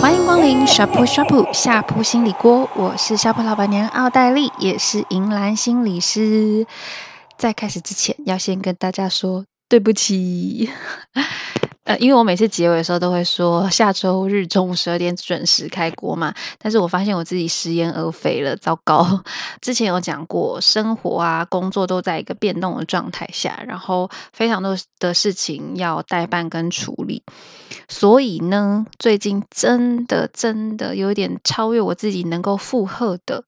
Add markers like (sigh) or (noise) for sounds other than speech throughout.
欢迎光临 Shop Shop 下铺心理锅，我是 s h o p 老板娘奥黛丽，也是银兰心理师。在开始之前，要先跟大家说对不起。呃，因为我每次结尾的时候都会说下周日中午十二点准时开锅嘛，但是我发现我自己食言而肥了，糟糕！(laughs) 之前有讲过，生活啊、工作都在一个变动的状态下，然后非常多的事情要代办跟处理，所以呢，最近真的真的有点超越我自己能够负荷的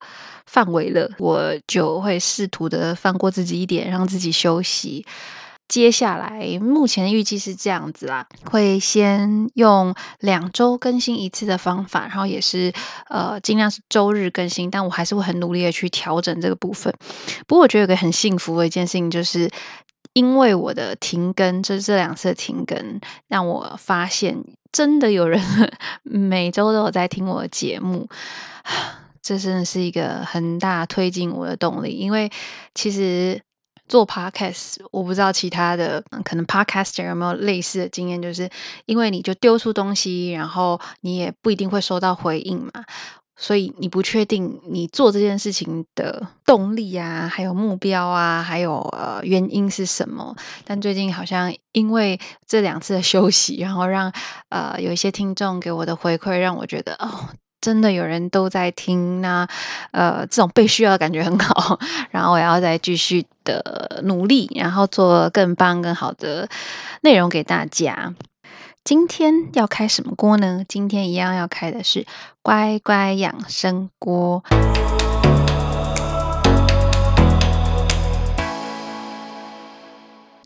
范围了，我就会试图的放过自己一点，让自己休息。接下来，目前预计是这样子啦，会先用两周更新一次的方法，然后也是呃尽量是周日更新，但我还是会很努力的去调整这个部分。不过我觉得有个很幸福的一件事情，就是因为我的停更，就是这两次停更，让我发现真的有人 (laughs) 每周都有在听我的节目，(sighs) 这真的是一个很大推进我的动力，因为其实。做 podcast，我不知道其他的可能 podcaster 有没有类似的经验，就是因为你就丢出东西，然后你也不一定会收到回应嘛，所以你不确定你做这件事情的动力啊，还有目标啊，还有呃原因是什么。但最近好像因为这两次的休息，然后让呃有一些听众给我的回馈，让我觉得哦。真的有人都在听，那呃，这种被需要的感觉很好。(laughs) 然后我要再继续的努力，然后做更棒、更好的内容给大家。今天要开什么锅呢？今天一样要开的是乖乖养生锅。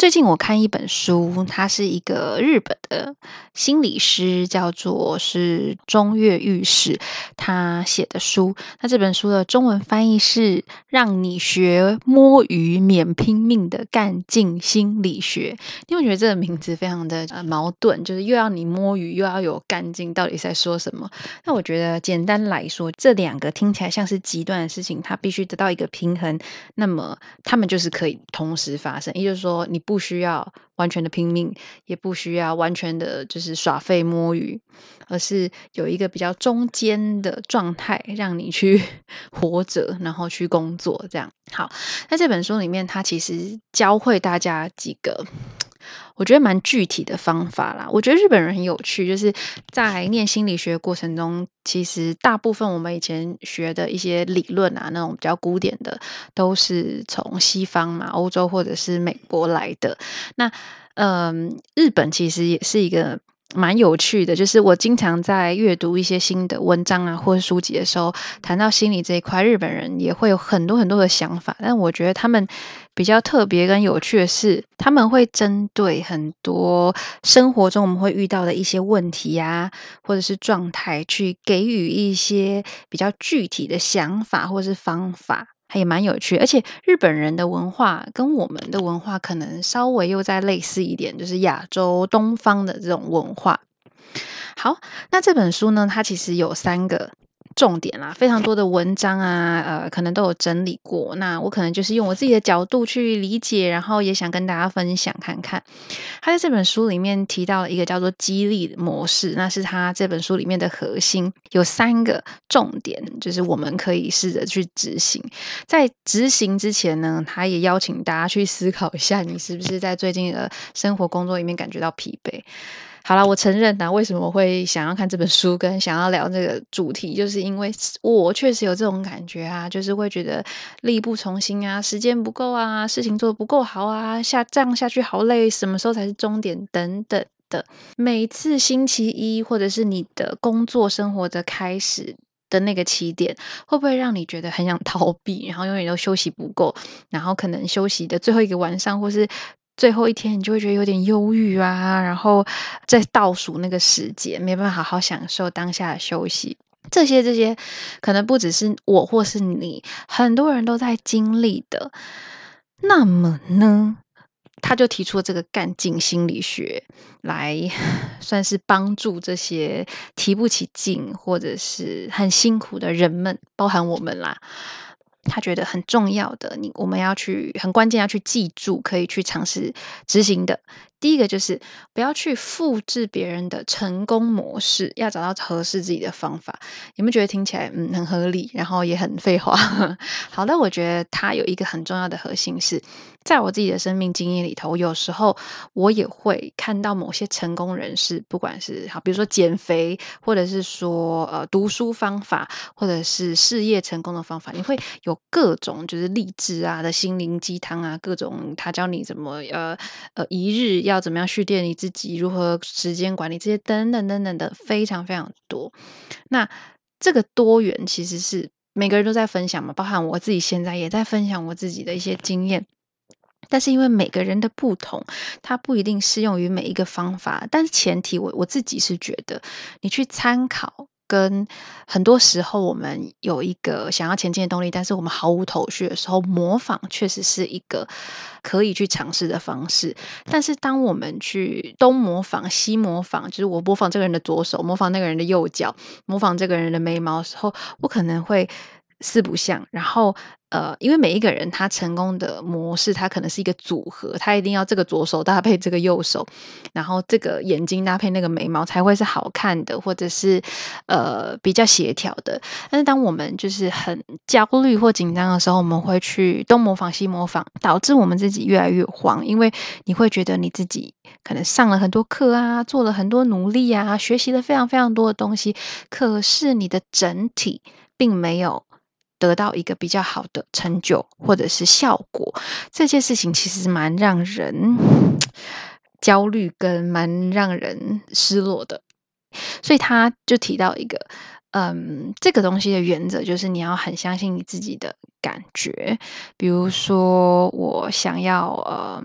最近我看一本书，他是一个日本的心理师，叫做是中越裕史，他写的书。那这本书的中文翻译是《让你学摸鱼免拼命的干劲心理学》。因为我觉得这个名字非常的呃矛盾，就是又要你摸鱼，又要有干劲，到底在说什么？那我觉得简单来说，这两个听起来像是极端的事情，它必须得到一个平衡，那么他们就是可以同时发生。也就是说，你不不需要完全的拼命，也不需要完全的就是耍废摸鱼，而是有一个比较中间的状态，让你去 (laughs) 活着，然后去工作。这样好。那这本书里面，它其实教会大家几个。我觉得蛮具体的方法啦。我觉得日本人很有趣，就是在念心理学过程中，其实大部分我们以前学的一些理论啊，那种比较古典的，都是从西方嘛，欧洲或者是美国来的。那嗯，日本其实也是一个。蛮有趣的，就是我经常在阅读一些新的文章啊，或者书籍的时候，谈到心理这一块，日本人也会有很多很多的想法。但我觉得他们比较特别跟有趣的是，他们会针对很多生活中我们会遇到的一些问题啊，或者是状态，去给予一些比较具体的想法或是方法。还也蛮有趣，而且日本人的文化跟我们的文化可能稍微又再类似一点，就是亚洲东方的这种文化。好，那这本书呢，它其实有三个。重点啦，非常多的文章啊，呃，可能都有整理过。那我可能就是用我自己的角度去理解，然后也想跟大家分享看看。他在这本书里面提到了一个叫做激励模式，那是他这本书里面的核心，有三个重点，就是我们可以试着去执行。在执行之前呢，他也邀请大家去思考一下，你是不是在最近的生活工作里面感觉到疲惫。好了，我承认呐，为什么我会想要看这本书，跟想要聊这个主题，就是因为我确实有这种感觉啊，就是会觉得力不从心啊，时间不够啊，事情做得不够好啊，下这样下去好累，什么时候才是终点等等的。每次星期一或者是你的工作生活的开始的那个起点，会不会让你觉得很想 (laughs) 逃避，然后永远都休息不够，然后可能休息的最后一个晚上，或是最后一天，你就会觉得有点忧郁啊，然后在倒数那个时间，没办法好好享受当下的休息。这些这些，可能不只是我或是你，很多人都在经历的。那么呢，他就提出了这个干劲心理学，来算是帮助这些提不起劲或者是很辛苦的人们，包含我们啦。他觉得很重要的，你我们要去很关键要去记住，可以去尝试执行的。第一个就是不要去复制别人的成功模式，要找到合适自己的方法。有没有觉得听起来嗯很合理，然后也很废话？(laughs) 好的，我觉得它有一个很重要的核心是，在我自己的生命经验里头，有时候我也会看到某些成功人士，不管是好，比如说减肥，或者是说呃读书方法，或者是事业成功的方法，你会有各种就是励志啊的心灵鸡汤啊，各种他教你怎么呃呃一日要。要怎么样训练你自己？如何时间管理？这些等等等等的非常非常多。那这个多元其实是每个人都在分享嘛，包含我自己现在也在分享我自己的一些经验。但是因为每个人的不同，它不一定适用于每一个方法。但是前提，我我自己是觉得你去参考。跟很多时候，我们有一个想要前进的动力，但是我们毫无头绪的时候，模仿确实是一个可以去尝试的方式。但是，当我们去东模仿、西模仿，就是我模仿这个人的左手，模仿那个人的右脚，模仿这个人的眉毛的时候，我可能会四不像。然后。呃，因为每一个人他成功的模式，他可能是一个组合，他一定要这个左手搭配这个右手，然后这个眼睛搭配那个眉毛才会是好看的，或者是呃比较协调的。但是当我们就是很焦虑或紧张的时候，我们会去东模仿西模仿，导致我们自己越来越慌，因为你会觉得你自己可能上了很多课啊，做了很多努力啊，学习了非常非常多的东西，可是你的整体并没有。得到一个比较好的成就或者是效果，这件事情其实蛮让人焦虑跟蛮让人失落的。所以他就提到一个，嗯，这个东西的原则就是你要很相信你自己的感觉。比如说，我想要，呃。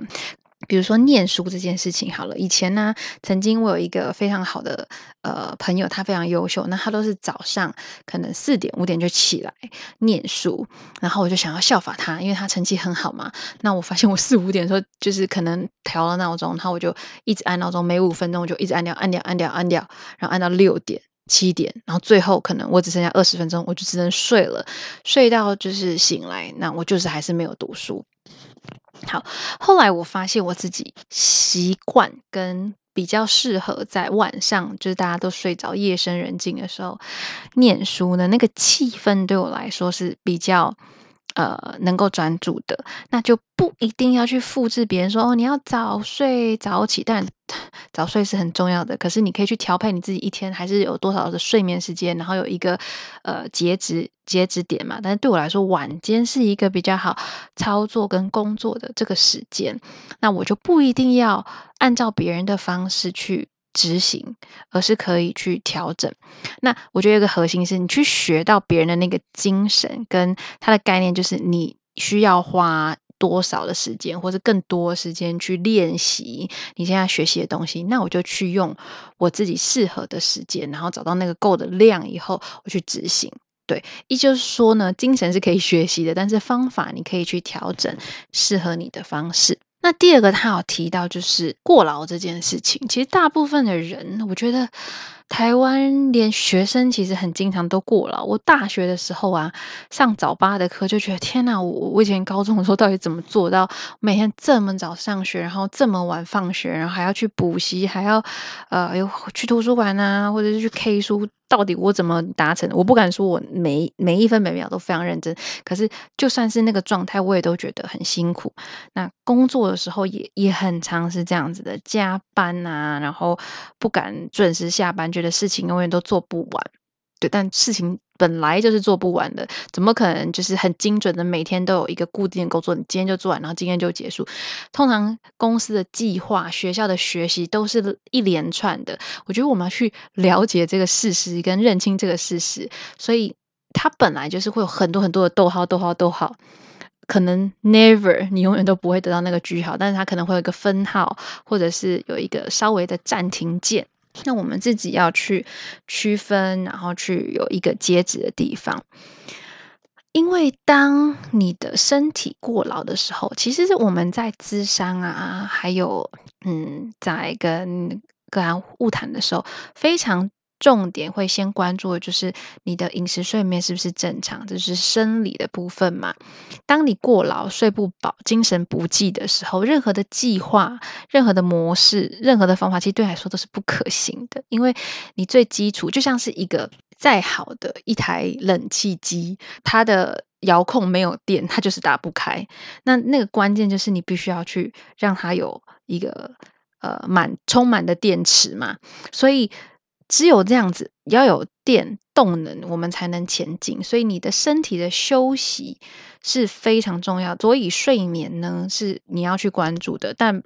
比如说念书这件事情好了，以前呢，曾经我有一个非常好的呃朋友，他非常优秀，那他都是早上可能四点五点就起来念书，然后我就想要效法他，因为他成绩很好嘛。那我发现我四五点的时候，就是可能调了闹钟，然后我就一直按闹钟，每五分钟我就一直按掉按掉按掉按掉，然后按到六点七点，然后最后可能我只剩下二十分钟，我就只能睡了，睡到就是醒来，那我就是还是没有读书。好，后来我发现我自己习惯跟比较适合在晚上，就是大家都睡着、夜深人静的时候念书呢那个气氛，对我来说是比较。呃，能够专注的，那就不一定要去复制别人说哦，你要早睡早起，但早睡是很重要的。可是你可以去调配你自己一天还是有多少的睡眠时间，然后有一个呃截止截止点嘛。但是对我来说，晚间是一个比较好操作跟工作的这个时间，那我就不一定要按照别人的方式去。执行，而是可以去调整。那我觉得一个核心是你去学到别人的那个精神，跟他的概念，就是你需要花多少的时间，或者更多时间去练习你现在学习的东西。那我就去用我自己适合的时间，然后找到那个够的量以后，我去执行。对，也就是说呢，精神是可以学习的，但是方法你可以去调整适合你的方式。那第二个，他有提到就是过劳这件事情。其实大部分的人，我觉得台湾连学生其实很经常都过劳。我大学的时候啊，上早八的课就觉得天哪，我我以前高中的时候到底怎么做到每天这么早上学，然后这么晚放学，然后还要去补习，还要呃又去图书馆啊，或者是去 K 书。到底我怎么达成？我不敢说我每每一分每秒都非常认真，可是就算是那个状态，我也都觉得很辛苦。那工作的时候也也很常是这样子的，加班啊，然后不敢准时下班，觉得事情永远都做不完。对，但事情本来就是做不完的，怎么可能就是很精准的每天都有一个固定的工作？你今天就做完，然后今天就结束。通常公司的计划、学校的学习都是一连串的。我觉得我们要去了解这个事实，跟认清这个事实。所以它本来就是会有很多很多的逗号、逗号、逗号，可能 never 你永远都不会得到那个句号，但是它可能会有一个分号，或者是有一个稍微的暂停键。那我们自己要去区分，然后去有一个截止的地方。因为当你的身体过劳的时候，其实是我们在咨商啊，还有嗯，在跟个案物谈的时候，非常重点会先关注的就是你的饮食睡眠是不是正常，这是生理的部分嘛。当你过劳、睡不饱、精神不济的时候，任何的计划、任何的模式、任何的方法，其实对你来说都是不可行的，因为你最基础就像是一个再好的一台冷气机，它的遥控没有电，它就是打不开。那那个关键就是你必须要去让它有一个呃满充满的电池嘛，所以。只有这样子，要有电动能，我们才能前进。所以你的身体的休息是非常重要。所以睡眠呢，是你要去关注的。但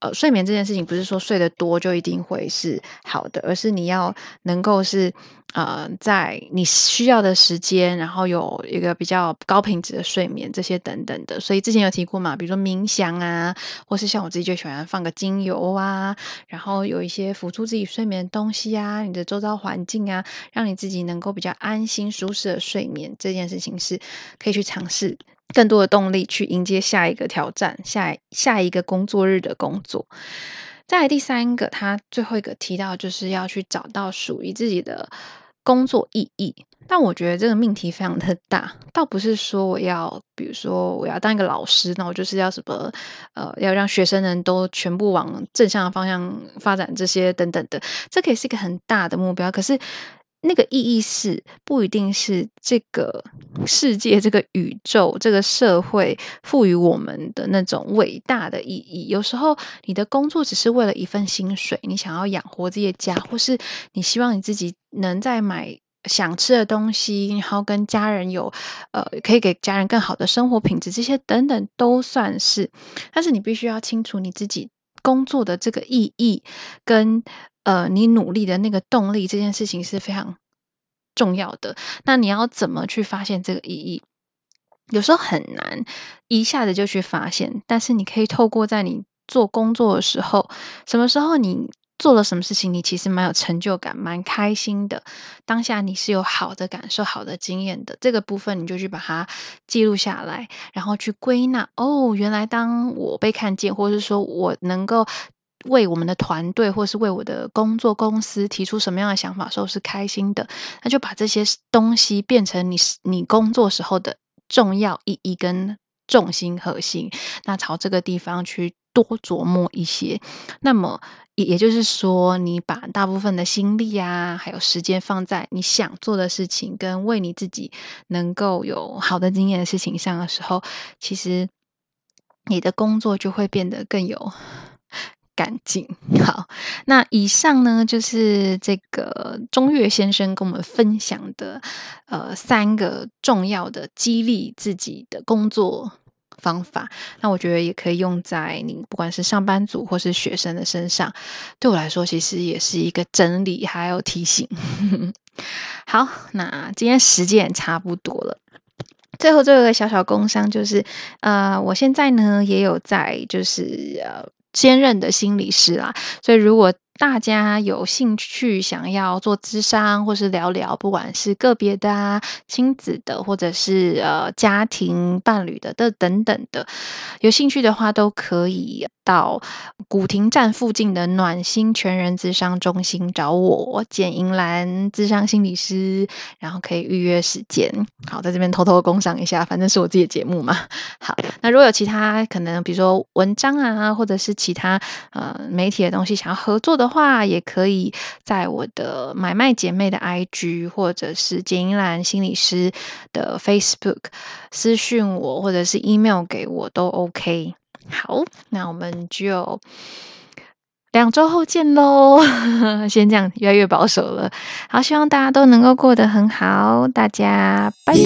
呃，睡眠这件事情不是说睡得多就一定会是好的，而是你要能够是。呃，在你需要的时间，然后有一个比较高品质的睡眠，这些等等的。所以之前有提过嘛，比如说冥想啊，或是像我自己就喜欢放个精油啊，然后有一些辅助自己睡眠的东西啊，你的周遭环境啊，让你自己能够比较安心舒适的睡眠，这件事情是可以去尝试更多的动力去迎接下一个挑战，下下一个工作日的工作。再来第三个，他最后一个提到就是要去找到属于自己的工作意义。但我觉得这个命题非常的大，倒不是说我要，比如说我要当一个老师，那我就是要什么，呃，要让学生们都全部往正向的方向发展，这些等等的，这可以是一个很大的目标。可是。那个意义是不一定是这个世界、这个宇宙、这个社会赋予我们的那种伟大的意义。有时候你的工作只是为了一份薪水，你想要养活这些家，或是你希望你自己能再买想吃的东西，然后跟家人有呃可以给家人更好的生活品质，这些等等都算是。但是你必须要清楚你自己工作的这个意义跟。呃，你努力的那个动力，这件事情是非常重要的。那你要怎么去发现这个意义？有时候很难一下子就去发现，但是你可以透过在你做工作的时候，什么时候你做了什么事情，你其实蛮有成就感、蛮开心的。当下你是有好的感受、好的经验的，这个部分你就去把它记录下来，然后去归纳。哦，原来当我被看见，或者是说我能够。为我们的团队，或是为我的工作公司提出什么样的想法的时候是开心的，那就把这些东西变成你你工作时候的重要意义跟重心核心，那朝这个地方去多琢磨一些。那么也也就是说，你把大部分的心力啊，还有时间放在你想做的事情跟为你自己能够有好的经验的事情上的时候，其实你的工作就会变得更有。干净。好，那以上呢，就是这个中岳先生跟我们分享的，呃，三个重要的激励自己的工作方法。那我觉得也可以用在你不管是上班族或是学生的身上。对我来说，其实也是一个整理还有提醒。(laughs) 好，那今天时间也差不多了。最后，最后一个小小工商就是，呃，我现在呢也有在就是呃。兼任的心理师啊，所以如果大家有兴趣想要做咨商，或是聊聊，不管是个别的啊、亲子的，或者是呃家庭伴侣的的等等的，有兴趣的话都可以到古亭站附近的暖心全人咨商中心找我简银兰咨商心理师，然后可以预约时间。好，在这边偷偷工商一下，反正是我自己的节目嘛。好，那如果有其他可能，比如说文章啊，或者是其他呃媒体的东西想要合作的。话也可以在我的买卖姐妹的 IG，或者是简银兰心理师的 Facebook 私讯我，或者是 email 给我都 OK。好，那我们就两周后见喽。(laughs) 先这样，越来越保守了。好，希望大家都能够过得很好，大家拜拜。